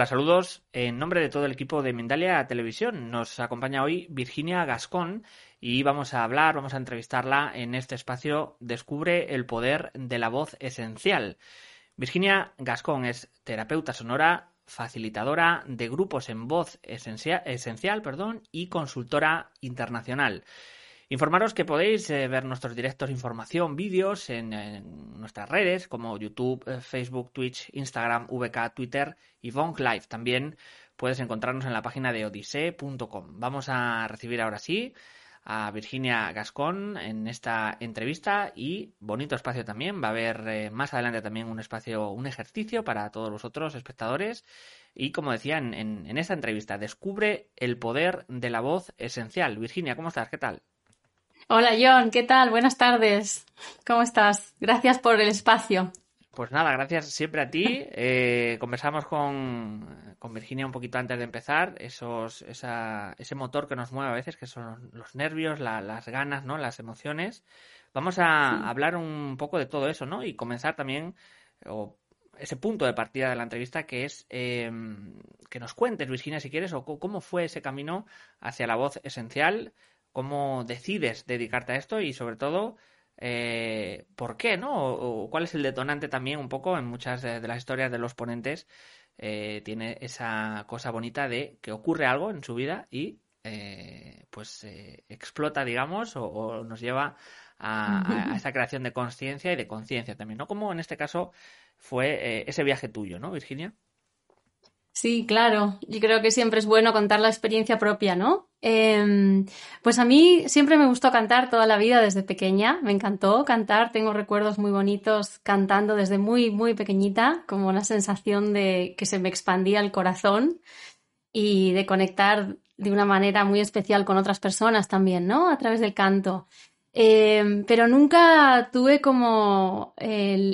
Hola, saludos. En nombre de todo el equipo de Mindalia Televisión nos acompaña hoy Virginia Gascón y vamos a hablar, vamos a entrevistarla en este espacio Descubre el poder de la voz esencial. Virginia Gascón es terapeuta sonora, facilitadora de grupos en voz esencial, esencial perdón, y consultora internacional. Informaros que podéis eh, ver nuestros directos, información, vídeos en, nuestras redes como YouTube, eh, Facebook, Twitch, Instagram, VK, Twitter y Vonk Live. También puedes encontrarnos en la página de odisee.com. Vamos a recibir ahora sí a Virginia Gascón en esta entrevista y bonito espacio también. Va a haber eh, más adelante también un espacio, un ejercicio para todos los otros espectadores. Y como decía en, en esta entrevista, descubre el poder de la voz esencial. Virginia, ¿cómo estás? ¿Qué tal? Hola John, ¿qué tal? Buenas tardes. ¿Cómo estás? Gracias por el espacio. Pues nada, gracias siempre a ti. Eh, conversamos con, Virginia un poquito antes de empezar, esos, ese motor que nos mueve a veces, que son los nervios, las ganas, ¿no? las emociones. Vamos a hablar un poco de todo eso, ¿no? Y comenzar también, o ese punto de partida de la entrevista, que es em, que nos cuentes, Virginia, si quieres, o cómo fue ese camino hacia la voz esencial, cómo decides dedicarte a esto y sobre todo eh, por qué, ¿no? O, cuál es el detonante también un poco en muchas de, las historias de los ponentes. Eh, tiene esa cosa bonita de que ocurre algo en su vida y eh, pues explota, digamos, o, nos lleva a, a, esa creación de conciencia y de conciencia también, ¿no? Como en este caso fue ese viaje tuyo, ¿no, Virginia? Sí, claro. Yo creo que siempre es bueno contar la experiencia propia, ¿no? Em, pues a mí siempre me gustó cantar toda la vida desde pequeña. Me encantó cantar. Tengo recuerdos muy bonitos cantando desde muy, muy pequeñita, como una sensación de que se me expandía el corazón y de conectar de una manera muy especial con otras personas también, ¿no? A través del canto. Em, pero nunca tuve como,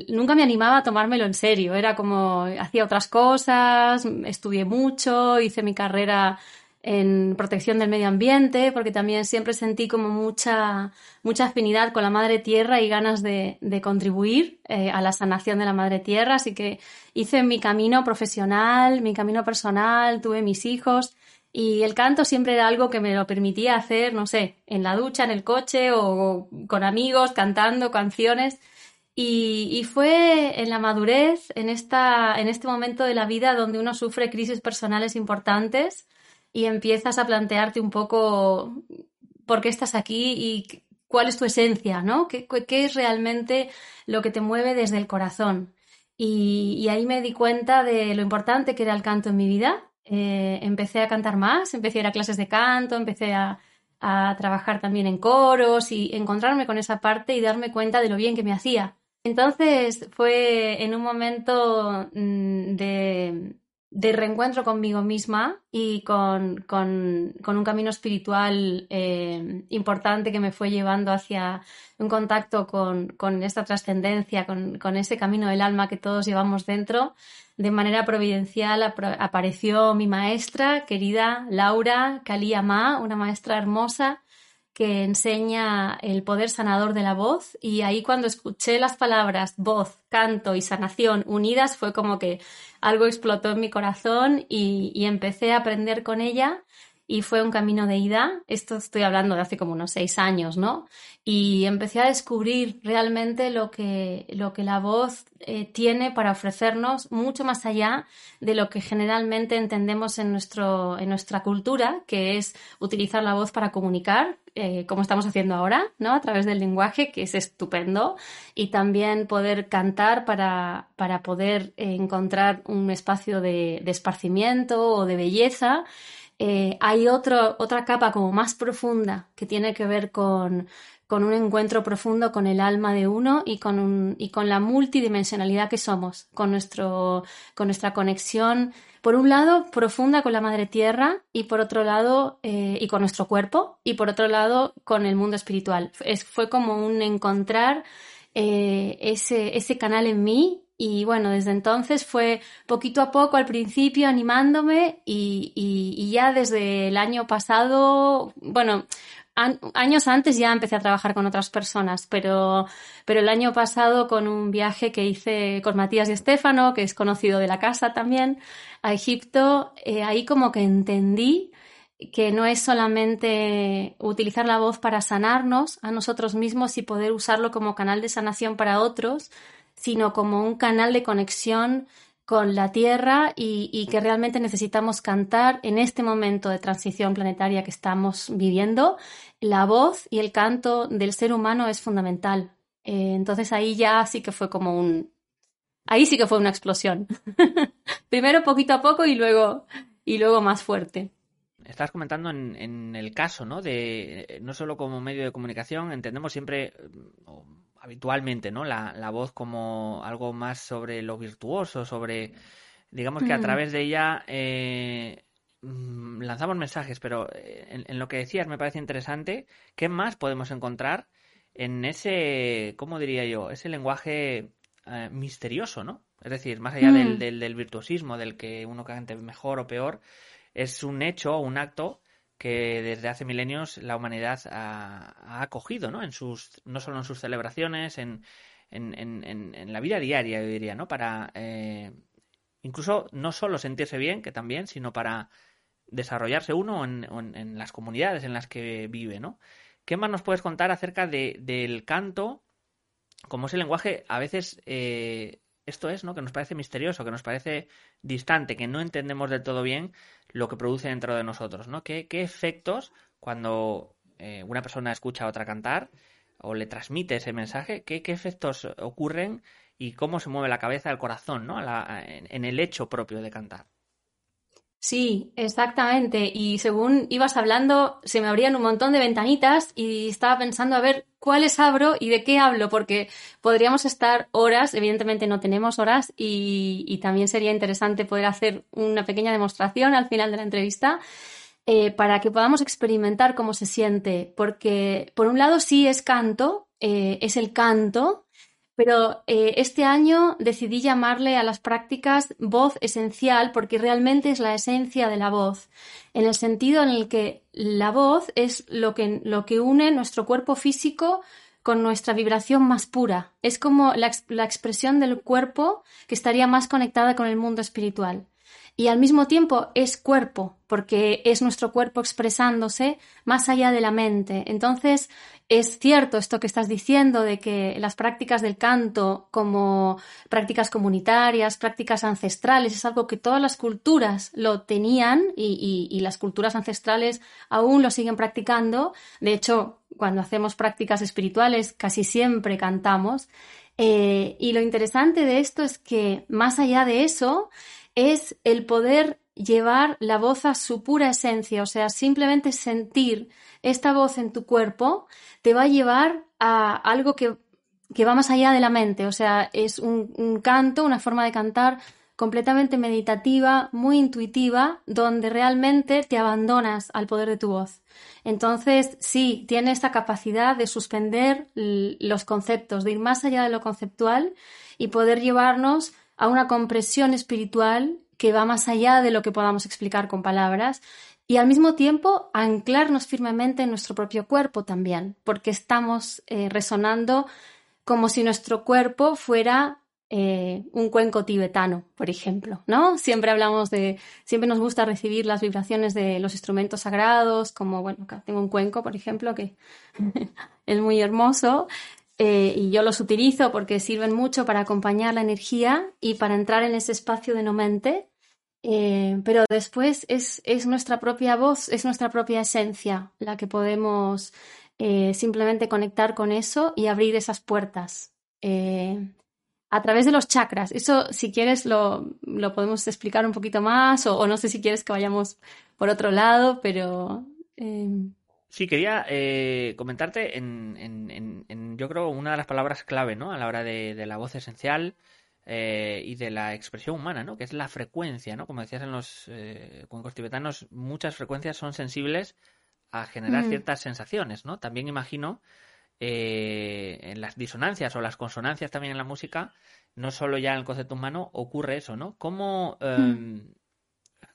nunca me animaba a tomármelo en serio. Era como, hacía otras cosas, estudié mucho, hice mi carrera en protección del medio ambiente, porque también siempre sentí como mucha, mucha afinidad con la madre tierra y ganas de, contribuir eh, a la sanación de la madre tierra. Así que hice mi camino profesional, mi camino personal, tuve mis hijos y el canto siempre era algo que me lo permitía hacer, no sé, en la ducha, en el coche o con amigos, cantando canciones. Y, fue en la madurez, en, esta, en este momento de la vida donde uno sufre crisis personales importantes y empiezas a plantearte un poco por qué estás aquí y cuál es tu esencia, ¿no? ¿Qué, qué es realmente lo que te mueve desde el corazón? Y, y, ahí me di cuenta de lo importante que era el canto en mi vida eh, empecé a cantar más, empecé a ir a clases de canto, empecé a, trabajar también en coros y encontrarme con esa parte y darme cuenta de lo bien que me hacía. Entonces fue en un momento mm, de, de reencuentro conmigo misma y con, con, con un camino espiritual eh, importante que me fue llevando hacia un contacto con, con esta trascendencia, con, ese camino del alma que todos llevamos dentro. De manera providencial apareció mi maestra, querida Laura Ma, una maestra hermosa que enseña el poder sanador de la voz. Y ahí cuando escuché las palabras voz, canto y sanación unidas fue como que algo explotó en mi corazón y, empecé a aprender con ella y fue un camino de ida. Esto estoy hablando de hace como unos seis años, ¿no? Y empecé a descubrir realmente lo que, lo que la voz eh, tiene para ofrecernos mucho más allá de lo que generalmente entendemos en, nuestro, en nuestra cultura, que es utilizar la voz para comunicar, eh, como estamos haciendo ahora, ¿no? A través del lenguaje, que es estupendo, y también poder cantar para, para poder encontrar un espacio de, de esparcimiento o de belleza eh, hay otro, otra capa como más profunda que tiene que ver con, con un encuentro profundo con el alma de uno y con, un, y con la multidimensionalidad que somos, con, nuestro, con nuestra conexión, por un lado, profunda con la Madre Tierra y por otro lado, eh, y con nuestro cuerpo, y por otro lado, con el mundo espiritual. Es, fue como un encontrar eh, ese, ese canal en mí y bueno, desde entonces fue poquito a poco al principio animándome y, y, ya desde el año pasado, bueno, años antes ya empecé a trabajar con otras personas, pero, pero el año pasado con un viaje que hice con Matías y Estefano, que es conocido de la casa también, a Egipto, eh, ahí como que entendí que no es solamente utilizar la voz para sanarnos a nosotros mismos y poder usarlo como canal de sanación para otros, sino como un canal de conexión con la Tierra y, que realmente necesitamos cantar en este momento de transición planetaria que estamos viviendo. La voz y el canto del ser humano es fundamental. Eh, entonces ahí ya sí que fue como un... Ahí sí que fue una explosión. Primero poquito a poco y luego, y luego más fuerte. Estás comentando en, el caso, ¿no? De no solo como medio de comunicación, entendemos siempre, habitualmente, ¿no? La, la, voz como algo más sobre lo virtuoso, sobre, digamos que a mm. través de ella eh, mm, lanzamos mensajes, pero eh, en, lo que decías me parece interesante, ¿qué más podemos encontrar en ese, ¿cómo diría yo? Ese lenguaje eh, misterioso, ¿no? Es decir, más allá del, mm. del, del, virtuosismo, del que uno cante mejor o peor, es un hecho, un acto que desde hace milenios la humanidad ha, acogido, ¿no? En sus, no solo en sus celebraciones, en, en, la vida diaria, yo diría, ¿no? Para eh, incluso no solo sentirse bien, que también, sino para desarrollarse uno en, las comunidades en las que vive, ¿no? ¿Qué más nos puedes contar acerca de, del canto como ese lenguaje a veces eh, esto es, ¿no? Que nos parece misterioso, que nos parece distante, que no entendemos del todo bien lo que produce dentro de nosotros, ¿no? ¿Qué, efectos cuando eh, una persona escucha a otra cantar o le transmite ese mensaje, qué, efectos ocurren y cómo se mueve la cabeza, el corazón, ¿no? en el hecho propio de cantar? Sí, exactamente. Y según ibas hablando, se me abrían un montón de ventanitas y estaba pensando a ver cuáles abro y de qué hablo, porque podríamos estar horas, evidentemente no tenemos horas, y, también sería interesante poder hacer una pequeña demostración al final de la entrevista. Eh, para que podamos experimentar cómo se siente, porque por un lado sí es canto, eh, es el canto, pero eh, este año decidí llamarle a las prácticas voz esencial porque realmente es la esencia de la voz, en el sentido en el que la voz es lo que, lo que une nuestro cuerpo físico con nuestra vibración más pura. Es como la, la expresión del cuerpo que estaría más conectada con el mundo espiritual y al mismo tiempo es cuerpo, porque es nuestro cuerpo expresándose más allá de la mente. Entonces, es cierto esto que estás diciendo de que las prácticas del canto como prácticas comunitarias, prácticas ancestrales, es algo que todas las culturas lo tenían y, las culturas ancestrales aún lo siguen practicando. De hecho, cuando hacemos prácticas espirituales casi siempre cantamos. Eh, y lo interesante de esto es que más allá de eso, es el poder llevar la voz a su pura esencia, o sea, simplemente sentir esta voz en tu cuerpo te va a llevar a algo que, va más allá de la mente, o sea, es un, canto, una forma de cantar completamente meditativa, muy intuitiva, donde realmente te abandonas al poder de tu voz. Entonces, sí, tiene esta capacidad de suspender los conceptos, de ir más allá de lo conceptual y poder llevarnos a una compresión espiritual que va más allá de lo que podamos explicar con palabras y al mismo tiempo anclarnos firmemente en nuestro propio cuerpo también, porque estamos eh, resonando como si nuestro cuerpo fuera eh, un cuenco tibetano, por ejemplo, ¿no? Siempre hablamos de, siempre nos gusta recibir las vibraciones de los instrumentos sagrados, como, bueno, acá tengo un cuenco, por ejemplo, que es muy hermoso, eh, y yo los utilizo porque sirven mucho para acompañar la energía y para entrar en ese espacio de no mente, eh, pero después es, es, nuestra propia voz, es nuestra propia esencia la que podemos simplemente conectar con eso y abrir esas puertas a través de los chakras. Eso, si quieres, lo, lo podemos explicar un poquito más o, no sé si quieres que vayamos por otro lado, pero... Em, sí, quería eh, comentarte en, en, en, yo creo, una de las palabras clave, ¿no? A la hora de, de la voz esencial eh, y de la expresión humana, ¿no? Que es la frecuencia, ¿no? Como decías en los eh, cuencos tibetanos, muchas frecuencias son sensibles a generar mm. ciertas sensaciones, ¿no? También imagino eh, en las disonancias o las consonancias también en la música, no solo ya en el concepto humano, ocurre eso, ¿no? ¿Cómo, em, mm.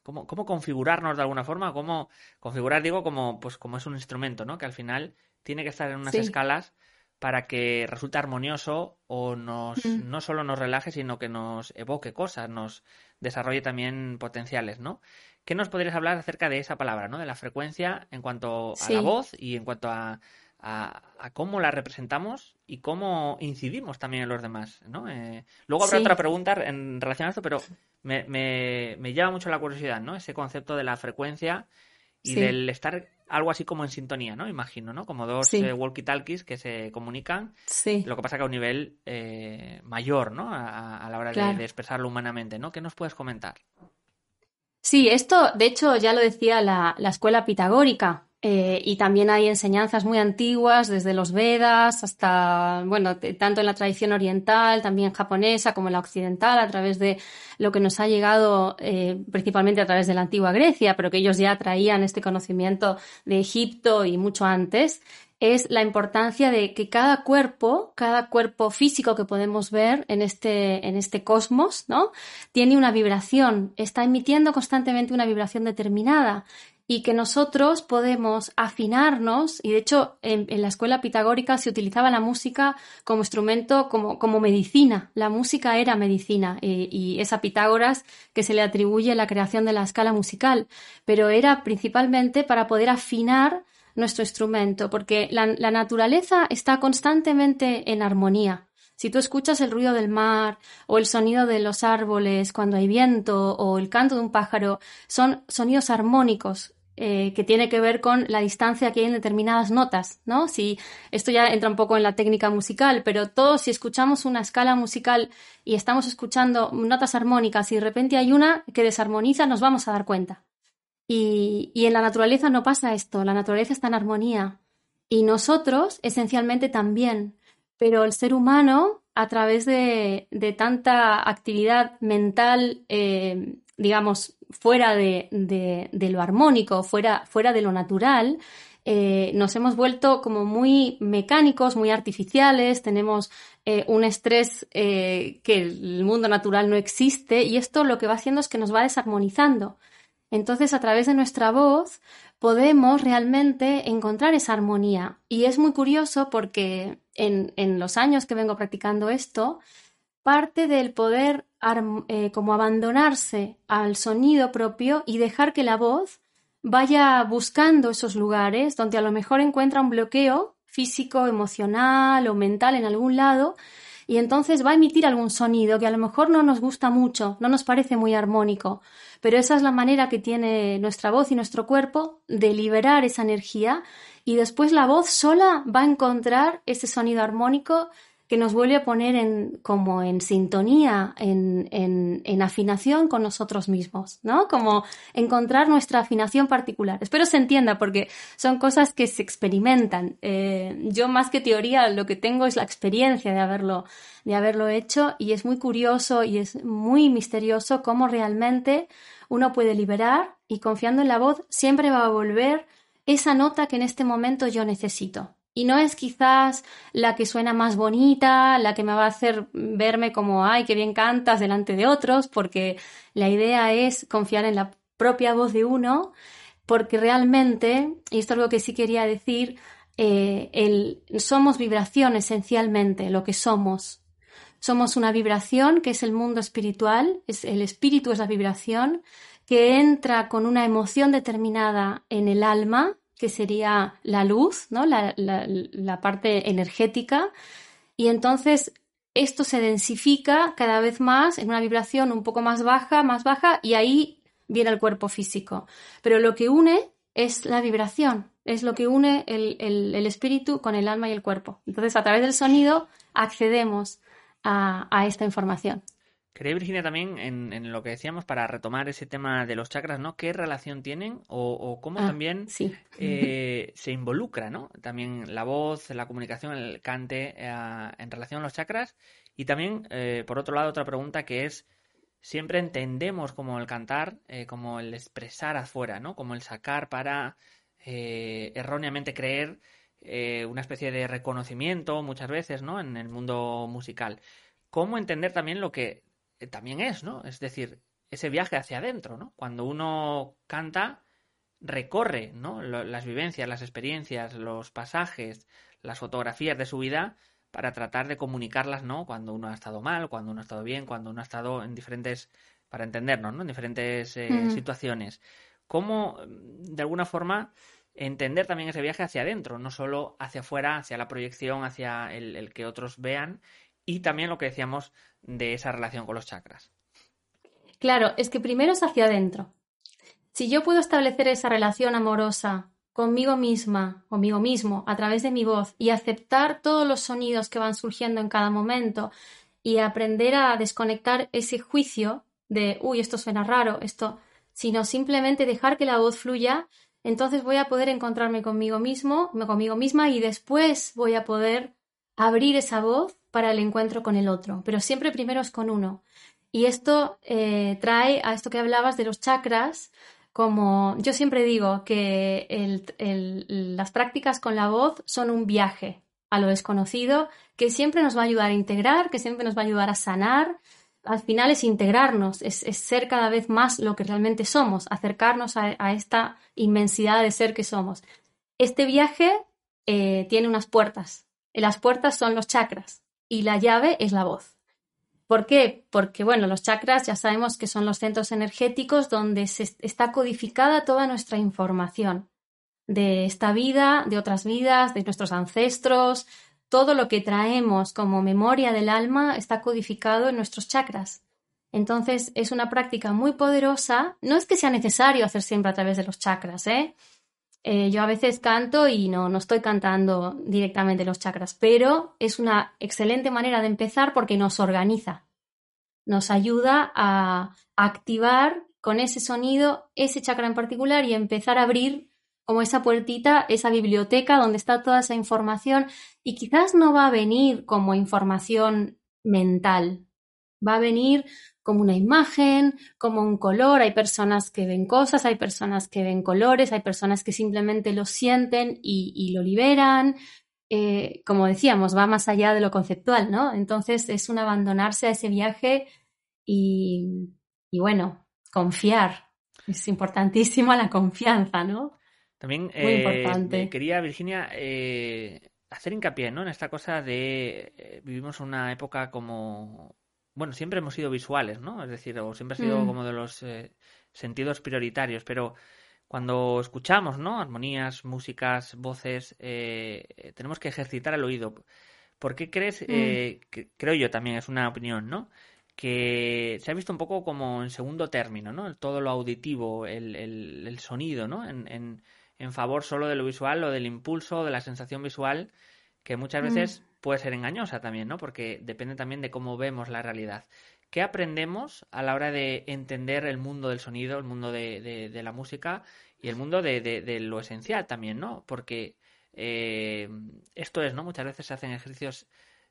Cómo, configurarnos de alguna forma? ¿Cómo configurar, digo, como, pues, como es un instrumento, ¿no? Que al final tiene que estar en unas escalas para que resulte armonioso o nos, mm. no solo nos relaje, sino que nos evoque cosas, nos desarrolle también potenciales, ¿no? ¿Qué nos podrías hablar acerca de esa palabra, ¿no? De la frecuencia en cuanto a la voz y en cuanto a a, cómo la representamos y cómo incidimos también en los demás. ¿no? Eh, luego habrá otra pregunta en relación a esto, pero me, me, me, llama mucho la curiosidad, ¿no? Ese concepto de la frecuencia y del estar algo así como en sintonía, ¿no? Imagino, ¿no? Como dos eh, walkie-talkies que se comunican. Lo que pasa que a un nivel eh, mayor, ¿no? A, la hora de, de, expresarlo humanamente, ¿no? ¿Qué nos puedes comentar? Sí, esto, de hecho, ya lo decía la, la escuela pitagórica. Eh, y también hay enseñanzas muy antiguas, desde los Vedas hasta, bueno, tanto en la tradición oriental, también japonesa como en la occidental, a través de lo que nos ha llegado eh, principalmente a través de la antigua Grecia, pero que ellos ya traían este conocimiento de Egipto y mucho antes, es la importancia de que cada cuerpo, cada cuerpo físico que podemos ver en este, en este cosmos, ¿no? Tiene una vibración, está emitiendo constantemente una vibración determinada y que nosotros podemos afinarnos, y de hecho en, la escuela pitagórica se utilizaba la música como instrumento, como, como medicina, la música era medicina, y es a Pitágoras que se le atribuye la creación de la escala musical, pero era principalmente para poder afinar nuestro instrumento, porque la, la naturaleza está constantemente en armonía. Si tú escuchas el ruido del mar o el sonido de los árboles cuando hay viento o el canto de un pájaro, son sonidos armónicos eh, que tiene que ver con la distancia que hay en determinadas notas, ¿no? Si esto ya entra un poco en la técnica musical, pero todos si escuchamos una escala musical y estamos escuchando notas armónicas y de repente hay una que desarmoniza, nos vamos a dar cuenta. Y, en la naturaleza no pasa esto, la naturaleza está en armonía y nosotros esencialmente también, pero el ser humano a través de, tanta actividad mental, eh, digamos, fuera de, lo armónico, fuera, fuera, de lo natural, eh, nos hemos vuelto como muy mecánicos, muy artificiales, tenemos eh, un estrés eh, que el mundo natural no existe y esto lo que va haciendo es que nos va desarmonizando. Entonces, a través de nuestra voz podemos realmente encontrar esa armonía. Y es muy curioso porque en, en los años que vengo practicando esto, parte del poder eh, como abandonarse al sonido propio y dejar que la voz vaya buscando esos lugares donde a lo mejor encuentra un bloqueo físico, emocional o mental en algún lado y entonces va a emitir algún sonido que a lo mejor no nos gusta mucho, no nos parece muy armónico, pero esa es la manera que tiene nuestra voz y nuestro cuerpo de liberar esa energía y después la voz sola va a encontrar ese sonido armónico que nos vuelve a poner en, como en sintonía, en, afinación con nosotros mismos, ¿no? Como encontrar nuestra afinación particular. Espero se entienda porque son cosas que se experimentan. Eh, yo más que teoría lo que tengo es la experiencia de haberlo, de haberlo hecho y es muy curioso y es muy misterioso cómo realmente uno puede liberar y confiando en la voz siempre va a volver esa nota que en este momento yo necesito. Y no es quizás la que suena más bonita, la que me va a hacer verme como, ay, qué bien cantas delante de otros, porque la idea es confiar en la propia voz de uno, porque realmente, y esto es algo que sí quería decir, eh, somos vibración esencialmente, lo que somos. somos una vibración, que es el mundo espiritual, es, el espíritu es la vibración, que entra con una emoción determinada en el alma, que sería la luz, ¿no? la, la parte energética, y entonces esto se densifica cada vez más en una vibración un poco más baja, más baja, y ahí viene el cuerpo físico. Pero lo que une es la vibración, es lo que une el, espíritu con el alma y el cuerpo. Entonces, a través del sonido accedemos a, esta información. Quería, Virginia, también en, lo que decíamos para retomar ese tema de los chakras, ¿no? ¿Qué relación tienen o, cómo ah, también eh, se involucra, ¿no? También la voz, la comunicación, el cante eh, en relación a los chakras. Y también, eh, por otro lado, otra pregunta que es, siempre entendemos como el cantar, como el expresar afuera, ¿no? Como el sacar para erróneamente creer una especie de reconocimiento muchas veces, ¿no? En el mundo musical. ¿Cómo entender también lo que también es, ¿no? Es decir, ese viaje hacia adentro, ¿no? Cuando uno canta, recorre, ¿no? las vivencias, las experiencias, los pasajes, las fotografías de su vida para tratar de comunicarlas, ¿no? Cuando uno ha estado mal, cuando uno ha estado bien, cuando uno ha estado en diferentes, para entendernos, ¿no? En diferentes situaciones cómo, mm, de alguna forma, entender también ese viaje hacia adentro, no solo hacia afuera, hacia la proyección, hacia el, que otros vean, y también lo que decíamos de esa relación con los chakras. Claro, es que primero es hacia adentro. Si yo puedo establecer esa relación amorosa conmigo misma, conmigo mismo, a través de mi voz, y aceptar todos los sonidos que van surgiendo en cada momento, y aprender a desconectar ese juicio de, uy, esto suena raro, esto sino simplemente dejar que la voz fluya, entonces voy a poder encontrarme conmigo mismo, conmigo misma y después voy a poder abrir esa voz para el encuentro con el otro, pero siempre primero es con uno. Y esto eh, trae a esto que hablabas de los chakras, como yo siempre digo que las prácticas con la voz son un viaje a lo desconocido que siempre nos va a ayudar a integrar, que siempre nos va a ayudar a sanar, al final es integrarnos, es, ser cada vez más lo que realmente somos, acercarnos a, esta inmensidad de ser que somos. Este viaje eh, tiene unas puertas. Las puertas son los chakras y la llave es la voz. ¿Por qué? Porque, bueno, los chakras ya sabemos que son los centros energéticos donde está codificada toda nuestra información de esta vida, de otras vidas, de nuestros ancestros, todo lo que traemos como memoria del alma está codificado en nuestros chakras. Entonces es una práctica muy poderosa. No es que sea necesario hacer siempre a través de los chakras, ¿eh? Eh yo a veces canto y no, no estoy cantando directamente los chakras, pero es una excelente manera de empezar porque nos organiza, nos ayuda a activar con ese sonido ese chakra en particular y empezar a abrir como esa puertita, esa biblioteca donde está toda esa información. Y quizás no va a venir como información mental, va a venir como una imagen, como un color. Hay personas que ven cosas, hay personas que ven colores, hay personas que simplemente lo sienten y, lo liberan. Eh, como decíamos, va más allá de lo conceptual, ¿no? Entonces es un abandonarse a ese viaje y, y bueno, confiar. Es importantísimo la confianza, ¿no? También eh, quería, Virginia, eh, hacer hincapié ¿no? en esta cosa de eh, vivimos una época como bueno siempre hemos sido visuales no es decir o siempre ha sido mm. como de los sentidos prioritarios pero cuando escuchamos no armonías músicas voces tenemos que ejercitar el oído ¿por qué crees mm. creo yo también es una opinión no que se ha visto un poco como en segundo término no todo lo auditivo el, el, sonido no en en favor solo de lo visual o del impulso, de la sensación visual, que muchas veces mm. Puede ser engañosa también, ¿no? Porque depende también de cómo vemos la realidad. ¿Qué aprendemos a la hora de entender el mundo del sonido, el mundo de, la música y el mundo de, lo esencial también, ¿no? Porque eh, esto es, ¿no? Muchas veces se hacen ejercicios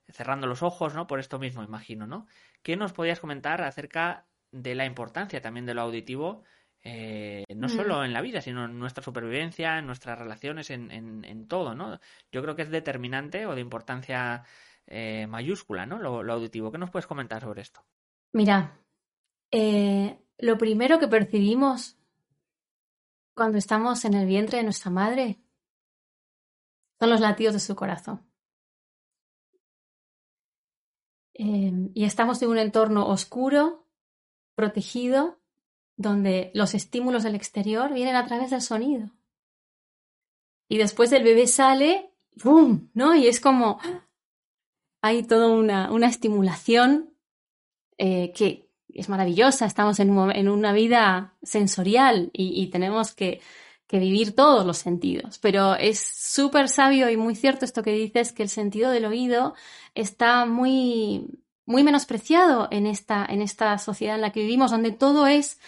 cerrando los ojos, ¿no? Por esto mismo, imagino, ¿no? ¿Qué nos podías comentar acerca de la importancia también de lo auditivo eh, no mm. solo en la vida, sino en nuestra supervivencia, en nuestras relaciones, en, en, todo, ¿no? Yo creo que es determinante o de importancia eh, mayúscula, ¿no? Lo, auditivo. ¿Qué nos puedes comentar sobre esto? Mira, eh, lo primero que percibimos cuando estamos en el vientre de nuestra madre son los latidos de su corazón. Y estamos en un entorno oscuro, protegido, donde los estímulos del exterior vienen a través del sonido. Y después el bebé sale, ¡pum! ¿No? Y es como. Hay toda una, una estimulación eh, que es maravillosa. Estamos en, en una vida sensorial y, y tenemos que, que, vivir todos los sentidos. Pero es súper sabio y muy cierto esto que dices, que el sentido del oído está muy, muy menospreciado en esta, en esta sociedad en la que vivimos, donde todo es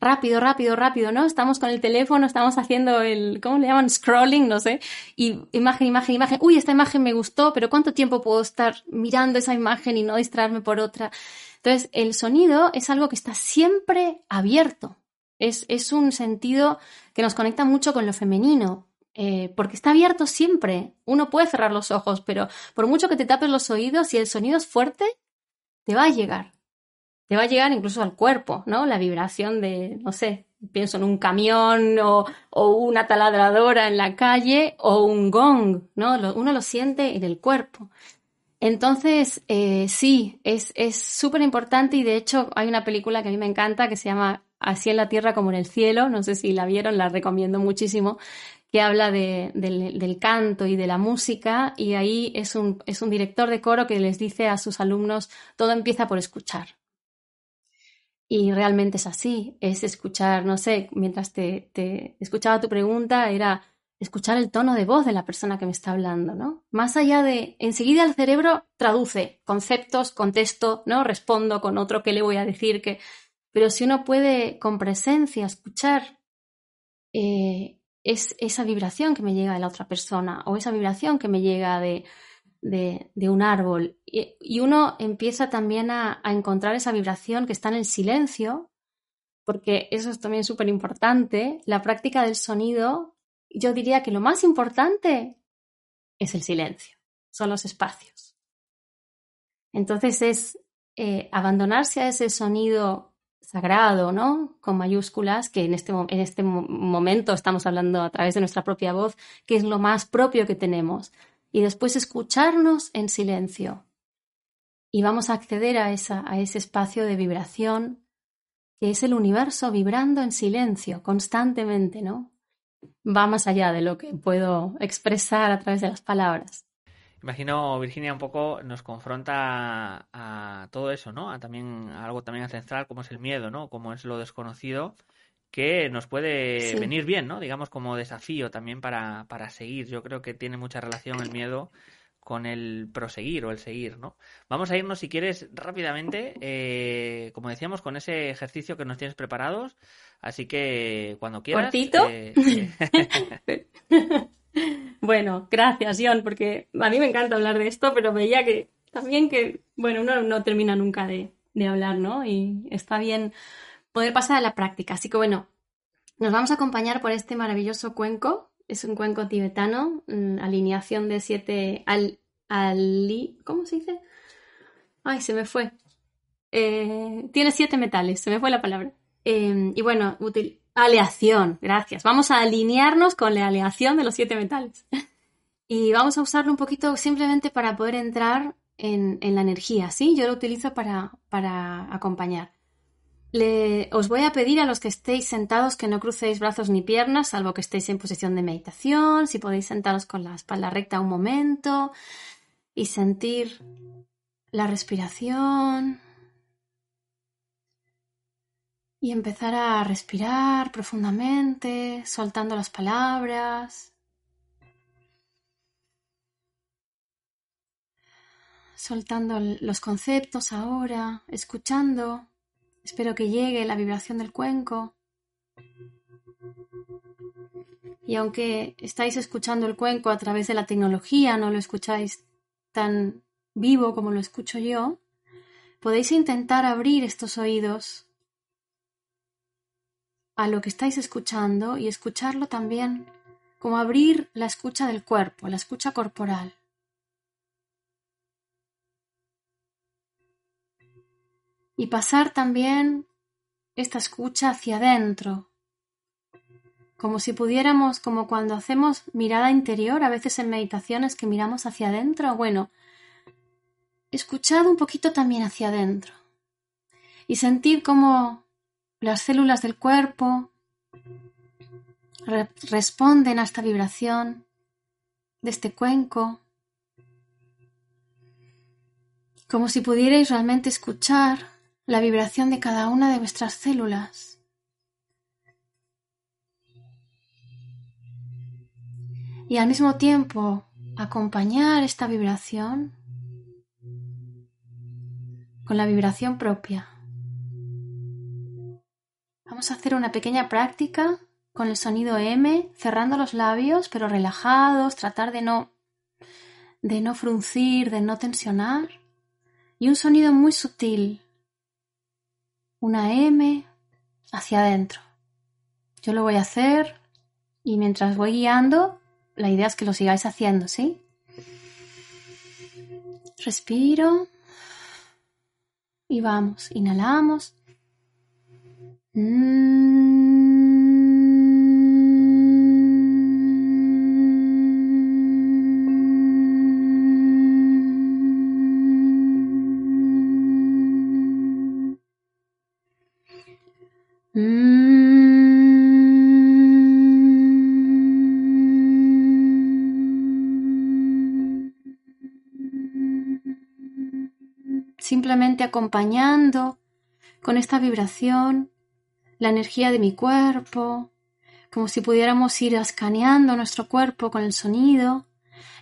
rápido, rápido, rápido, ¿no? Estamos con el teléfono, estamos haciendo el, ¿cómo le llaman? Scrolling, no sé. Y imagen, imagen, imagen. Uy, esta imagen me gustó, pero ¿cuánto tiempo puedo estar mirando esa imagen y no distraerme por otra? Entonces, el sonido es algo que está siempre abierto. Es, es un sentido que nos conecta mucho con lo femenino. Eh, porque está abierto siempre. Uno puede cerrar los ojos, pero por mucho que te tapes los oídos, si el sonido es fuerte, te va a llegar te va a llegar incluso al cuerpo, ¿no? La vibración de, no sé, pienso en un camión o, una taladradora en la calle o un gong, ¿no? uno lo siente en el cuerpo. Entonces, eh, sí, es súper importante y de hecho hay una película que a mí me encanta que se llama Así en la Tierra como en el Cielo, no sé si la vieron, la recomiendo muchísimo, que habla de, del, canto y de la música y ahí un, es un director de coro que les dice a sus alumnos, todo empieza por escuchar, y realmente es así, es escuchar, no sé, mientras te, te, escuchaba tu pregunta, era escuchar el tono de voz de la persona que me está hablando, ¿no? Más allá de, enseguida el cerebro traduce conceptos, contesto, ¿no? Respondo con otro que le voy a decir que, pero si uno puede con presencia escuchar eh, es esa vibración que me llega de la otra persona o esa vibración que me llega de, de, un árbol. Y, uno empieza también a, encontrar esa vibración que está en el silencio, porque eso es también súper importante. La práctica del sonido, yo diría que lo más importante es el silencio, son los espacios. Entonces es eh, abandonarse a ese sonido sagrado, ¿no? Con mayúsculas, que en este, en este momento estamos hablando a través de nuestra propia voz, que es lo más propio que tenemos y después escucharnos en silencio. Y vamos a acceder a, esa, a ese espacio de vibración que es el universo vibrando en silencio constantemente, ¿no? Va más allá de lo que puedo expresar a través de las palabras. Imagino, Virginia, un poco nos confronta a, todo eso, ¿no? A también algo también ancestral como es el miedo, ¿no? Como es lo desconocido que nos puede venir bien, ¿no? Digamos como desafío también para, para seguir. Yo creo que tiene mucha relación el miedo con el proseguir o el seguir, ¿no? Vamos a irnos, si quieres, rápidamente, eh, como decíamos, con ese ejercicio que nos tienes preparados. Así que cuando quieras. ¿Cortito? Eh, eh. bueno, gracias, John, porque a mí me encanta hablar de esto, pero veía que también que, bueno, uno no termina nunca de, de hablar, ¿no? Y está bien poder pasar a la práctica. Así que bueno, nos vamos a acompañar por este maravilloso cuenco. Es un cuenco tibetano, mm, alineación de siete al, ali, ¿cómo se dice? Ay, se me fue. Eh, tiene siete metales, se me fue la palabra. Em, y bueno, útil, aleación, gracias. Vamos a alinearnos con la aleación de los siete metales. y vamos a usarlo un poquito simplemente para poder entrar en, en la energía, ¿sí? Yo lo utilizo para, para acompañar os voy a pedir a los que estéis sentados que no crucéis brazos ni piernas, salvo que estéis en posición de meditación, si podéis sentaros con la espalda recta un momento y sentir la respiración y empezar a respirar profundamente, soltando las palabras. Soltando los conceptos ahora, escuchando Espero que llegue la vibración del cuenco. Y aunque estáis escuchando el cuenco a través de la tecnología, no lo escucháis tan vivo como lo escucho yo, podéis intentar abrir estos oídos a lo que estáis escuchando y escucharlo también como abrir la escucha del cuerpo, la escucha corporal. Y pasar también esta escucha hacia adentro, como si pudiéramos, como cuando hacemos mirada interior, a veces en meditaciones que miramos hacia adentro, bueno, escuchad un poquito también hacia adentro y sentid cómo las células del cuerpo responden a esta vibración de este cuenco, como si pudierais realmente escuchar la vibración de cada una de vuestras células. Y al mismo tiempo acompañar esta vibración con la vibración propia. Vamos a hacer una pequeña práctica con el sonido M, cerrando los labios, pero relajados, tratar de no de no fruncir, de no tensionar, y un sonido muy sutil, una M hacia adentro. Yo lo voy a hacer y mientras voy guiando, la idea es que lo sigáis haciendo, ¿sí? Respiro y vamos, inhalamos. Mm. Acompañando con esta vibración la energía de mi cuerpo, como si pudiéramos ir escaneando nuestro cuerpo con el sonido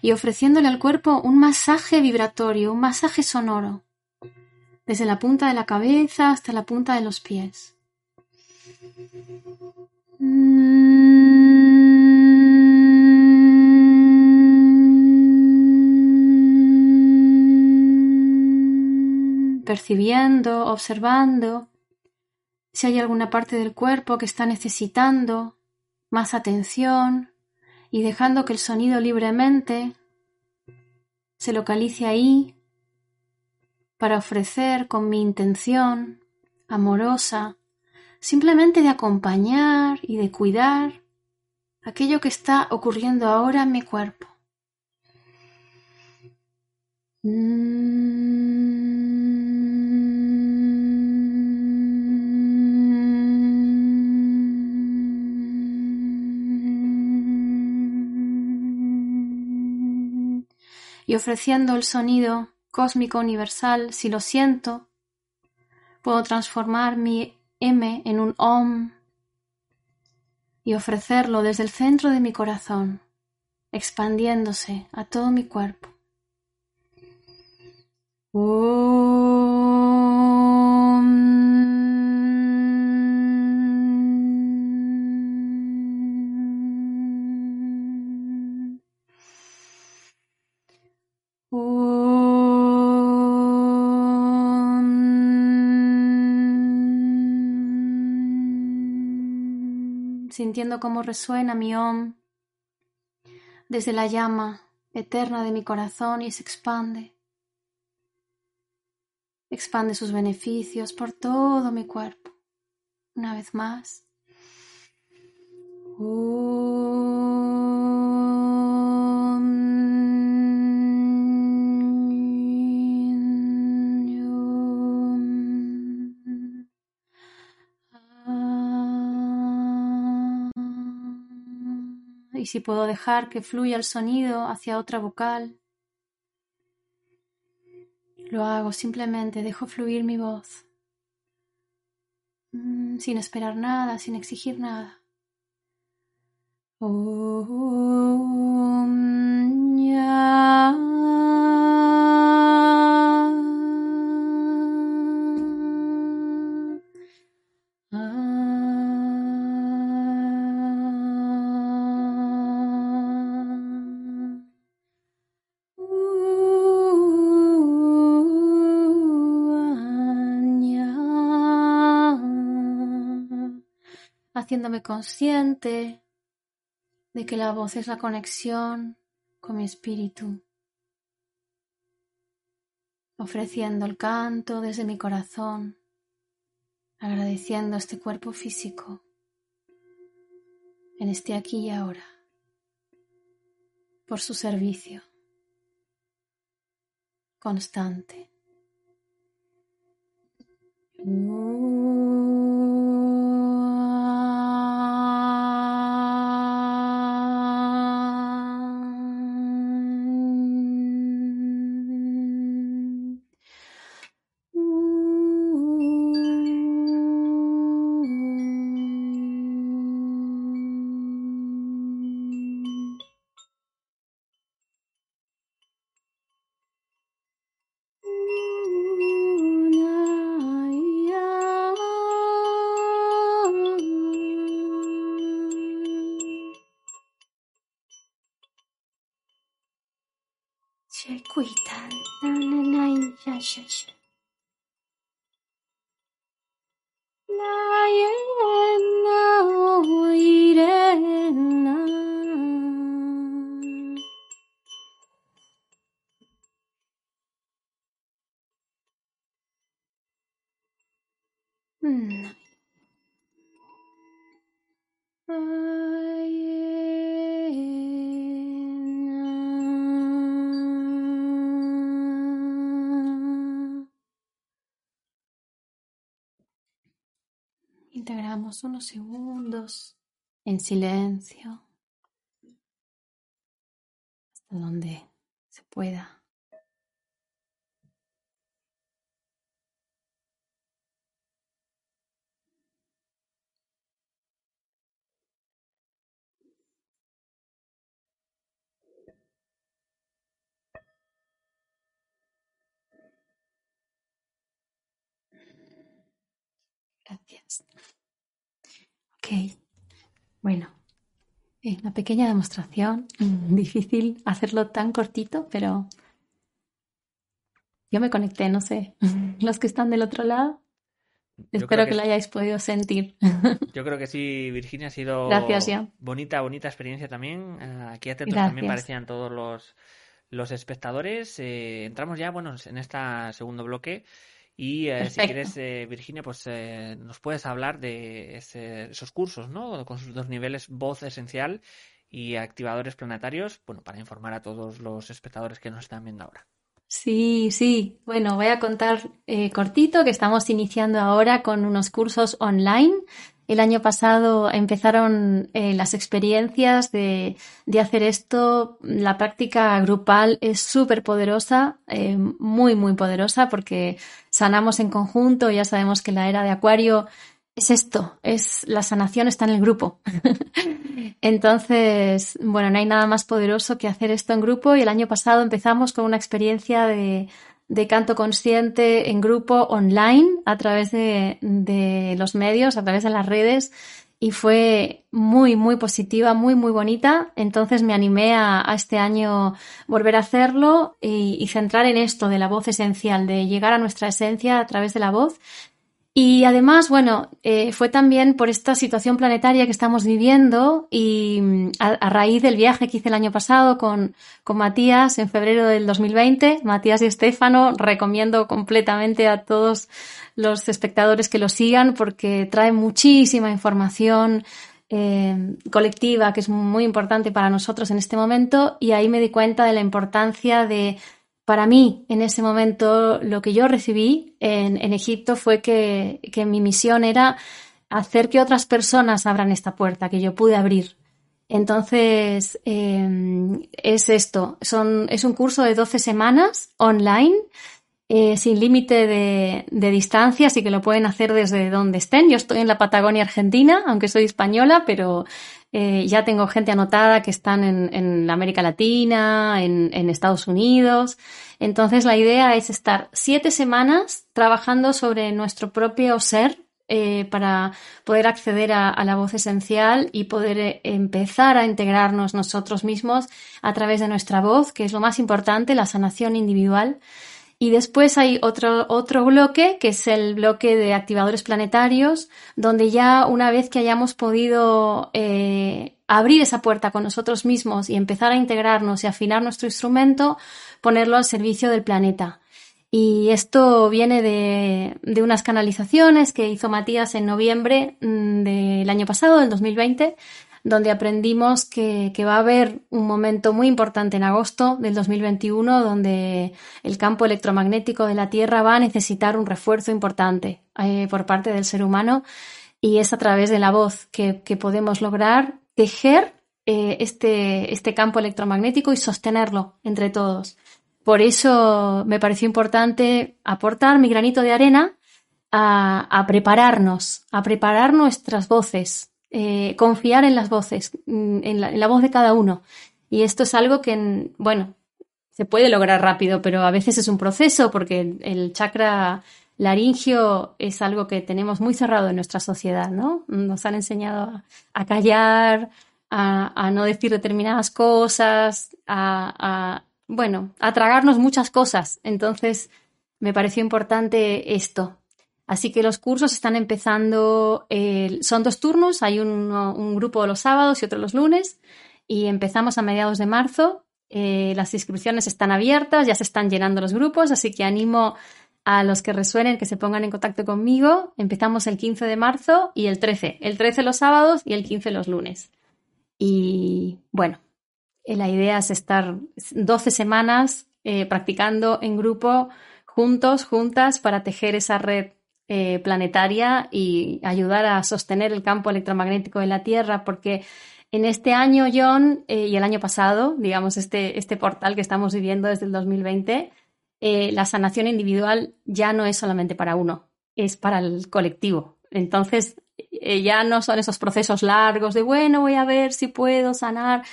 y ofreciéndole al cuerpo un masaje vibratorio, un masaje sonoro, desde la punta de la cabeza hasta la punta de los pies. Percibiendo, observando si hay alguna parte del cuerpo que está necesitando más atención y dejando que el sonido libremente se localice ahí para ofrecer con mi intención amorosa simplemente de acompañar y de cuidar aquello que está ocurriendo ahora en mi cuerpo. Mm. Y ofreciendo el sonido cósmico universal, si lo siento, puedo transformar mi M en un OM y ofrecerlo desde el centro de mi corazón, expandiéndose a todo mi cuerpo. Sintiendo cómo resuena mi om desde la llama eterna de mi corazón y se expande. Expande sus beneficios por todo mi cuerpo. Una vez más. y si puedo dejar que fluya el sonido hacia otra vocal, lo hago simplemente, dejo fluir mi voz, mm, sin esperar nada, sin exigir nada. Haciéndome consciente de que la voz es la conexión con mi espíritu, ofreciendo el canto desde mi corazón, agradeciendo este cuerpo físico en este aquí y ahora por su servicio. constante. 现实。Unos segundos en silencio hasta donde se pueda. Gracias. Ok, bueno, una pequeña demostración. Difícil hacerlo tan cortito, pero yo me conecté, no sé. Los que están del otro lado, espero que, lo hayáis podido sentir. Yo creo que sí, Virginia, ha sido Gracias, ya. bonita, bonita experiencia también. Eh, aquí atentos también parecían todos los, los espectadores. Eh, entramos ya, bueno, en este segundo bloque. Y eh, si quieres, eh, Virginia, pues eh, nos puedes hablar de esos cursos, ¿no? Con sus dos niveles, voz esencial y activadores planetarios, bueno, para informar a todos los espectadores que nos están viendo ahora. Sí, sí. Bueno, voy a contar cortito que estamos iniciando ahora con unos cursos online el año pasado empezaron eh, las experiencias de, hacer esto. La práctica grupal es súper poderosa, eh, muy, muy poderosa, porque sanamos en conjunto. Ya sabemos que la era de Acuario es esto, es la sanación está en el grupo. Entonces, bueno, no hay nada más poderoso que hacer esto en grupo. Y el año pasado empezamos con una experiencia de de canto consciente en grupo online a través de, los medios, a través de las redes y fue muy, muy positiva, muy, muy bonita. Entonces me animé a, este año volver a hacerlo y, y, centrar en esto de la voz esencial, de llegar a nuestra esencia a través de la voz y además, bueno, eh, fue también por esta situación planetaria que estamos viviendo y mm, a, raíz del viaje que hice el año pasado con, con, Matías en febrero del 2020, Matías y Estefano, recomiendo completamente a todos los espectadores que lo sigan porque trae muchísima información eh, colectiva que es muy importante para nosotros en este momento y ahí me di cuenta de la importancia de para mí, en ese momento, lo que yo recibí en, Egipto fue que, mi misión era hacer que otras personas abran esta puerta que yo pude abrir. Entonces, em, es esto. Son, es un curso de 12 semanas online, eh, sin límite de, de, distancia, así que lo pueden hacer desde donde estén. Yo estoy en la Patagonia Argentina, aunque soy española, pero eh, ya tengo gente anotada que están en, América Latina, en, Estados Unidos. Entonces la idea es estar siete semanas trabajando sobre nuestro propio ser eh, para poder acceder a, la voz esencial y poder eh, empezar a integrarnos nosotros mismos a través de nuestra voz, que es lo más importante, la sanación individual. Y después hay otro, otro bloque, que es el bloque de activadores planetarios, donde ya una vez que hayamos podido eh, abrir esa puerta con nosotros mismos y empezar a integrarnos y afinar nuestro instrumento, ponerlo al servicio del planeta. Y esto viene de, de unas canalizaciones que hizo Matías en noviembre mm, del año pasado, del 2020, donde aprendimos que, va a haber un momento muy importante en agosto del 2021 donde el campo electromagnético de la Tierra va a necesitar un refuerzo importante eh, por parte del ser humano y es a través de la voz que, podemos lograr tejer eh, este, este campo electromagnético y sostenerlo entre todos. Por eso me pareció importante aportar mi granito de arena a, prepararnos, a preparar nuestras voces, eh, confiar en las voces, mm, en la, voz de cada uno. Y esto es algo que, bueno, se puede lograr rápido, pero a veces es un proceso porque el chakra laringio es algo que tenemos muy cerrado en nuestra sociedad, ¿no? Nos han enseñado a, callar, a, no decir determinadas cosas, a, bueno, a tragarnos muchas cosas. Entonces, me pareció importante esto. Así que los cursos están empezando, son dos turnos, hay un, grupo los sábados y otro los lunes, y empezamos a mediados de marzo. Eh, las inscripciones están abiertas, ya se están llenando los grupos, así que animo a los que resuenen que se pongan en contacto conmigo. Empezamos el 15 de marzo y el 13. El 13 los sábados y el 15 los lunes. Y bueno, eh, la idea es estar 12 semanas eh, practicando en grupo, juntos, juntas, para tejer esa red eh, planetaria y ayudar a sostener el campo electromagnético de la Tierra, porque en este año, John, y el año pasado, digamos, este, este portal que estamos viviendo desde el 2020, la sanación individual ya no es solamente para uno, es para el colectivo. Entonces, ya no son esos procesos largos de, bueno, voy a ver si puedo sanar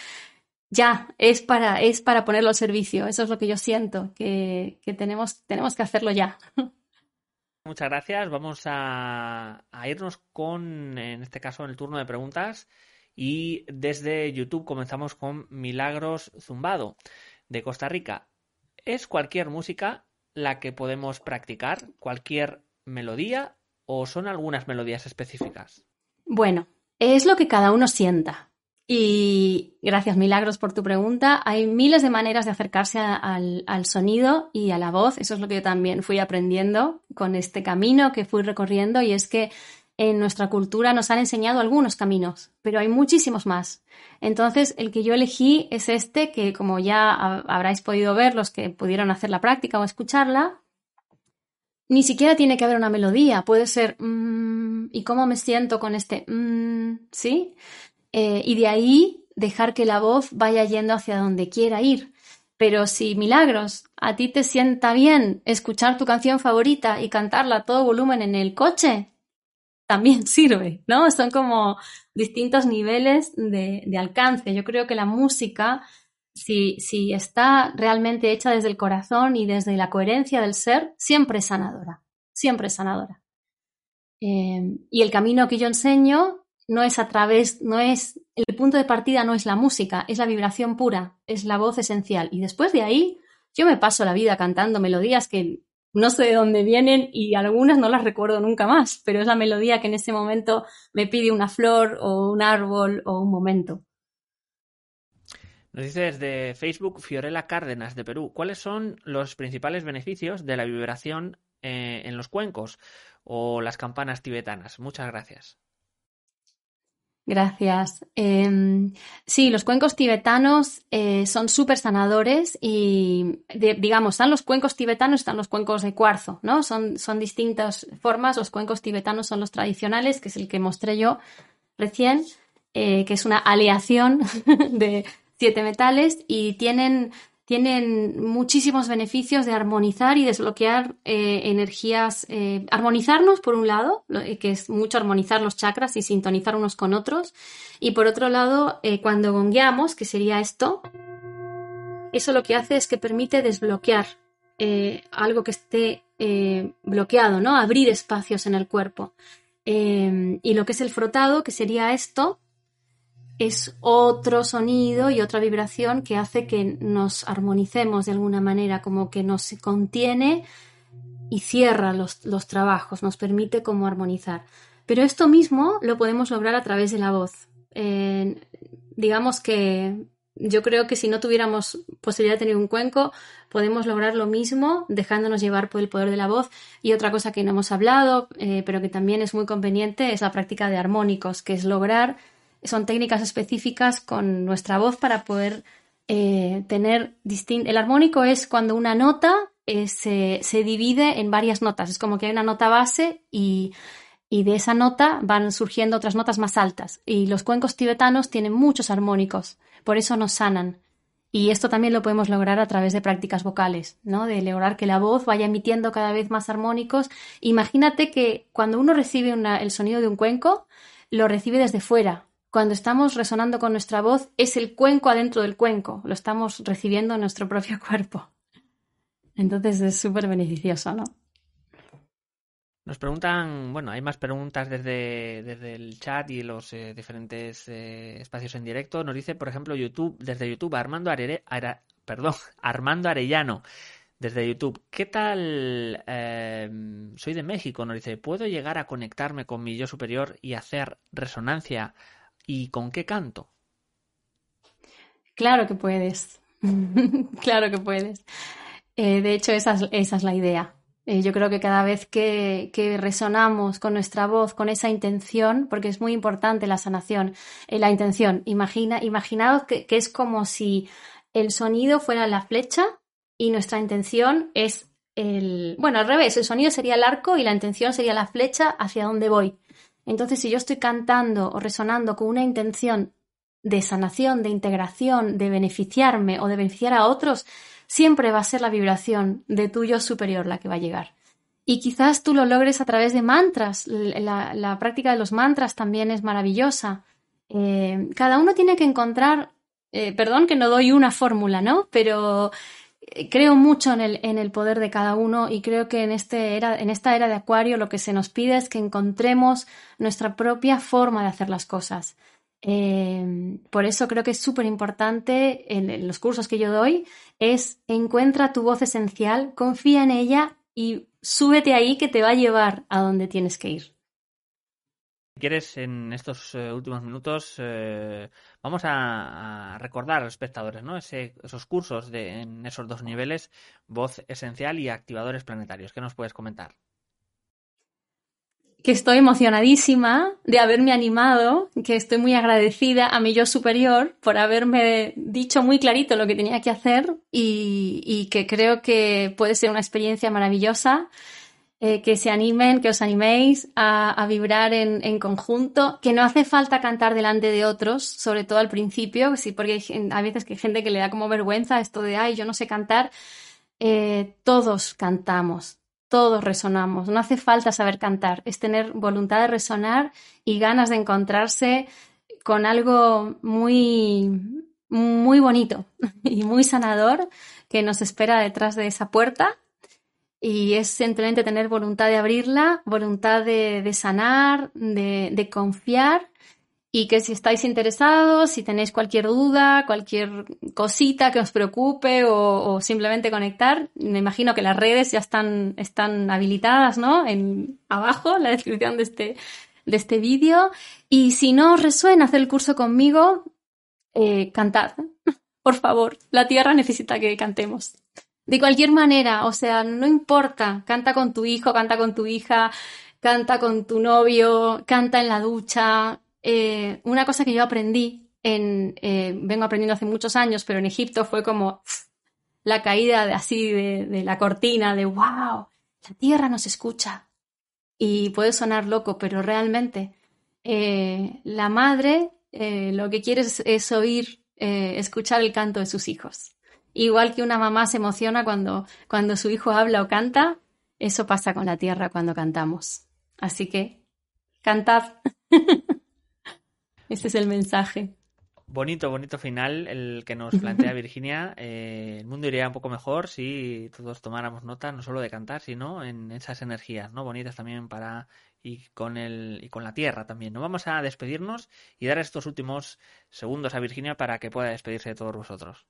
ya, es para, es para ponerlo al servicio. Eso es lo que yo siento, que, tenemos, tenemos que hacerlo ya. Muchas gracias. Vamos a, irnos con, en este caso, el turno de preguntas. Y desde YouTube comenzamos con Milagros Zumbado, de Costa Rica. ¿Es cualquier música la que podemos practicar? ¿Cualquier melodía? ¿O son algunas melodías específicas? Bueno, es lo que cada uno sienta. Y gracias, Milagros, por tu pregunta. Hay miles de maneras de acercarse al, sonido y a la voz. Eso es lo que yo también fui aprendiendo con este camino que fui recorriendo y es que en nuestra cultura nos han enseñado algunos caminos, pero hay muchísimos más. Entonces, el que yo elegí es este, que como ya habráis podido ver los que pudieron hacer la práctica o escucharla, ni siquiera tiene que haber una melodía, puede ser, mm, ¿y cómo me siento con este? Mm", ¿Sí? Eh, y de ahí dejar que la voz vaya yendo hacia donde quiera ir. Pero si Milagros, a ti te sienta bien escuchar tu canción favorita y cantarla a todo volumen en el coche, también sirve, ¿no? Son como distintos niveles de, alcance. Yo creo que la música, si, si, está realmente hecha desde el corazón y desde la coherencia del ser, siempre es sanadora, siempre es sanadora. Eh, y el camino que yo enseño no es a través, no es, el punto de partida no es la música, es la vibración pura, es la voz esencial. Y después de ahí, yo me paso la vida cantando melodías que no sé de dónde vienen y algunas no las recuerdo nunca más, pero es la melodía que en ese momento me pide una flor o un árbol o un momento. Nos dice desde Facebook Fiorella Cárdenas de Perú, ¿cuáles son los principales beneficios de la vibración eh, en los cuencos o las campanas tibetanas? Muchas gracias. Gracias. Em, sí, los cuencos tibetanos eh, son súper sanadores y, digamos, están los cuencos tibetanos, están los cuencos de cuarzo, ¿no? Son, son distintas formas. Los cuencos tibetanos son los tradicionales, que es el que mostré yo recién, eh, que es una aleación de siete metales y tienen tienen muchísimos beneficios de armonizar y desbloquear eh, energías, eh, armonizarnos por un lado, eh, que es mucho armonizar los chakras y sintonizar unos con otros, y por otro lado, cuando gongueamos, que sería esto, eso lo que hace es que permite desbloquear algo que esté bloqueado, ¿no? Abrir espacios en el cuerpo. y lo que es el frotado, que sería esto, es otro sonido y otra vibración que hace que nos armonicemos de alguna manera, como que nos contiene y cierra los, trabajos, nos permite como armonizar. Pero esto mismo lo podemos lograr a través de la voz. digamos que yo creo que si no tuviéramos posibilidad de tener un cuenco, podemos lograr lo mismo dejándonos llevar por el poder de la voz. Y otra cosa que no hemos hablado, eh, pero que también es muy conveniente, es la práctica de armónicos, que es lograr son técnicas específicas con nuestra voz para poder eh, tener distinto. El armónico es cuando una nota eh, se, se, divide en varias notas. Es como que hay una nota base y, y de esa nota van surgiendo otras notas más altas. Y los cuencos tibetanos tienen muchos armónicos, por eso nos sanan. Y esto también lo podemos lograr a través de prácticas vocales, ¿no? De lograr que la voz vaya emitiendo cada vez más armónicos. Imagínate que cuando uno recibe el sonido de un cuenco, lo recibe desde fuera. Cuando estamos resonando con nuestra voz, es el cuenco adentro del cuenco. Lo estamos recibiendo en nuestro propio cuerpo. Entonces es súper beneficioso, ¿no? Nos preguntan, bueno, hay más preguntas desde, desde el chat y los eh, diferentes eh, espacios en directo. Nos dice, por ejemplo, YouTube, desde YouTube, Armando Arere, perdón, Armando Arellano, desde YouTube. ¿Qué tal? Em, soy de México, nos dice, ¿puedo llegar a conectarme con mi yo superior y hacer resonancia? ¿Y con qué canto? Claro que puedes. claro que puedes. Eh, de hecho, esa es la idea. Eh, yo creo que cada vez que, resonamos con nuestra voz, con esa intención, porque es muy importante la sanación, eh, la intención, imagina, imaginaos que, es como si el sonido fuera la flecha y nuestra intención es el, bueno, al revés, el sonido sería el arco y la intención sería la flecha hacia donde voy. Entonces, si yo estoy cantando o resonando con una intención de sanación, de integración, de beneficiarme o de beneficiar a otros, siempre va a ser la vibración de tu yo superior la que va a llegar. Y quizás tú lo logres a través de mantras. La, práctica de los mantras también es maravillosa. Eh, cada uno tiene que encontrar, eh, perdón que no doy una fórmula, ¿no? Pero creo mucho en el, en el, poder de cada uno y creo que en, este era, en esta era de Acuario lo que se nos pide es que encontremos nuestra propia forma de hacer las cosas. Em, por eso creo que es súper importante en, los cursos que yo doy, es encuentra tu voz esencial, confía en ella y súbete ahí que te va a llevar a donde tienes que ir. Quieres, en estos eh, últimos minutos, eh, vamos a, recordar a los espectadores ¿no? esos cursos de, en esos dos niveles, voz esencial y activadores planetarios. ¿Qué nos puedes comentar? que estoy emocionadísima de haberme animado, que estoy muy agradecida a mi yo superior por haberme dicho muy clarito lo que tenía que hacer y, que creo que puede ser una experiencia maravillosa. Eh, que se animen, que os animéis a, vibrar en, conjunto, que no hace falta cantar delante de otros, sobre todo al principio, sí, porque hay, a veces que hay gente que le da como vergüenza esto de, ay, yo no sé cantar. Eh, todos cantamos, todos resonamos. No hace falta saber cantar, es tener voluntad de resonar y ganas de encontrarse con algo muy, muy bonito y muy sanador que nos espera detrás de esa puerta. Y es simplemente tener voluntad de abrirla, voluntad de, sanar, de, confiar y que si estáis interesados, si tenéis cualquier duda, cualquier cosita que os preocupe o, simplemente conectar, me imagino que las redes ya están, están habilitadas, ¿no? En abajo, en la descripción de este, de este vídeo. Y si no os resuena hacer el curso conmigo, eh, cantad. Por favor, la tierra necesita que cantemos. De cualquier manera, o sea, no importa, canta con tu hijo, canta con tu hija, canta con tu novio, canta en la ducha, eh, una cosa que yo aprendí, en, eh, vengo aprendiendo hace muchos años, pero en Egipto fue como la caída de, así de, la cortina, de wow, la tierra nos escucha. Y puede sonar loco, pero realmente eh, la madre lo que quiere es, oír, escuchar el canto de sus hijos. Igual que una mamá se emociona cuando, cuando su hijo habla o canta, eso pasa con la tierra cuando cantamos. Así que, cantad. Este es el mensaje. Bonito, bonito final el que nos plantea Virginia. Eh, el mundo iría un poco mejor si todos tomáramos nota no solo de cantar, sino en esas energías, ¿no? Bonitas también para y con el y con la tierra también. No vamos a despedirnos y dar estos últimos segundos a Virginia para que pueda despedirse de todos vosotros.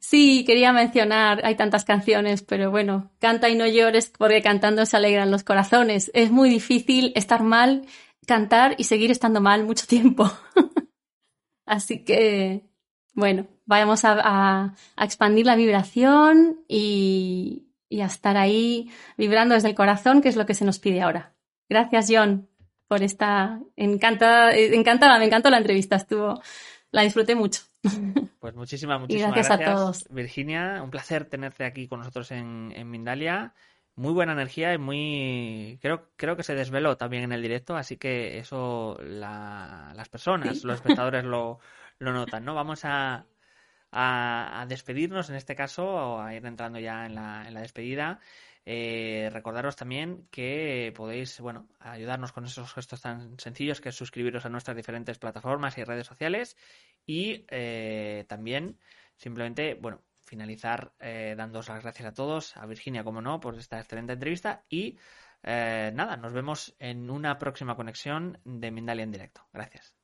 Sí, quería mencionar, hay tantas canciones, pero bueno, canta y no llores porque cantando se alegran los corazones. Es muy difícil estar mal cantar y seguir estando mal mucho tiempo. Así que, bueno, vamos a, expandir la vibración y, y a estar ahí vibrando desde el corazón, que es lo que se nos pide ahora. Gracias, John por esta encanta, encantada, me encantó la entrevista, estuvo, la disfruté mucho. Pues muchísimas, muchísimas gracias, a todos. Virginia. Un placer tenerte aquí con nosotros en, en Mindalia. Muy buena energía y muy. Creo, creo que se desveló también en el directo, así que eso las personas, los espectadores lo, lo notan, ¿no? Vamos a, a, despedirnos en este caso, o a ir entrando ya en la, en la despedida. Eh, recordaros también que podéis, bueno, ayudarnos con esos gestos tan sencillos que es suscribiros a nuestras diferentes plataformas y redes sociales y eh, también simplemente, bueno, finalizar eh, dándos las gracias a todos, a Virginia, como no, por esta excelente entrevista y nada, nos vemos en una próxima conexión de Mindalia en directo. Gracias.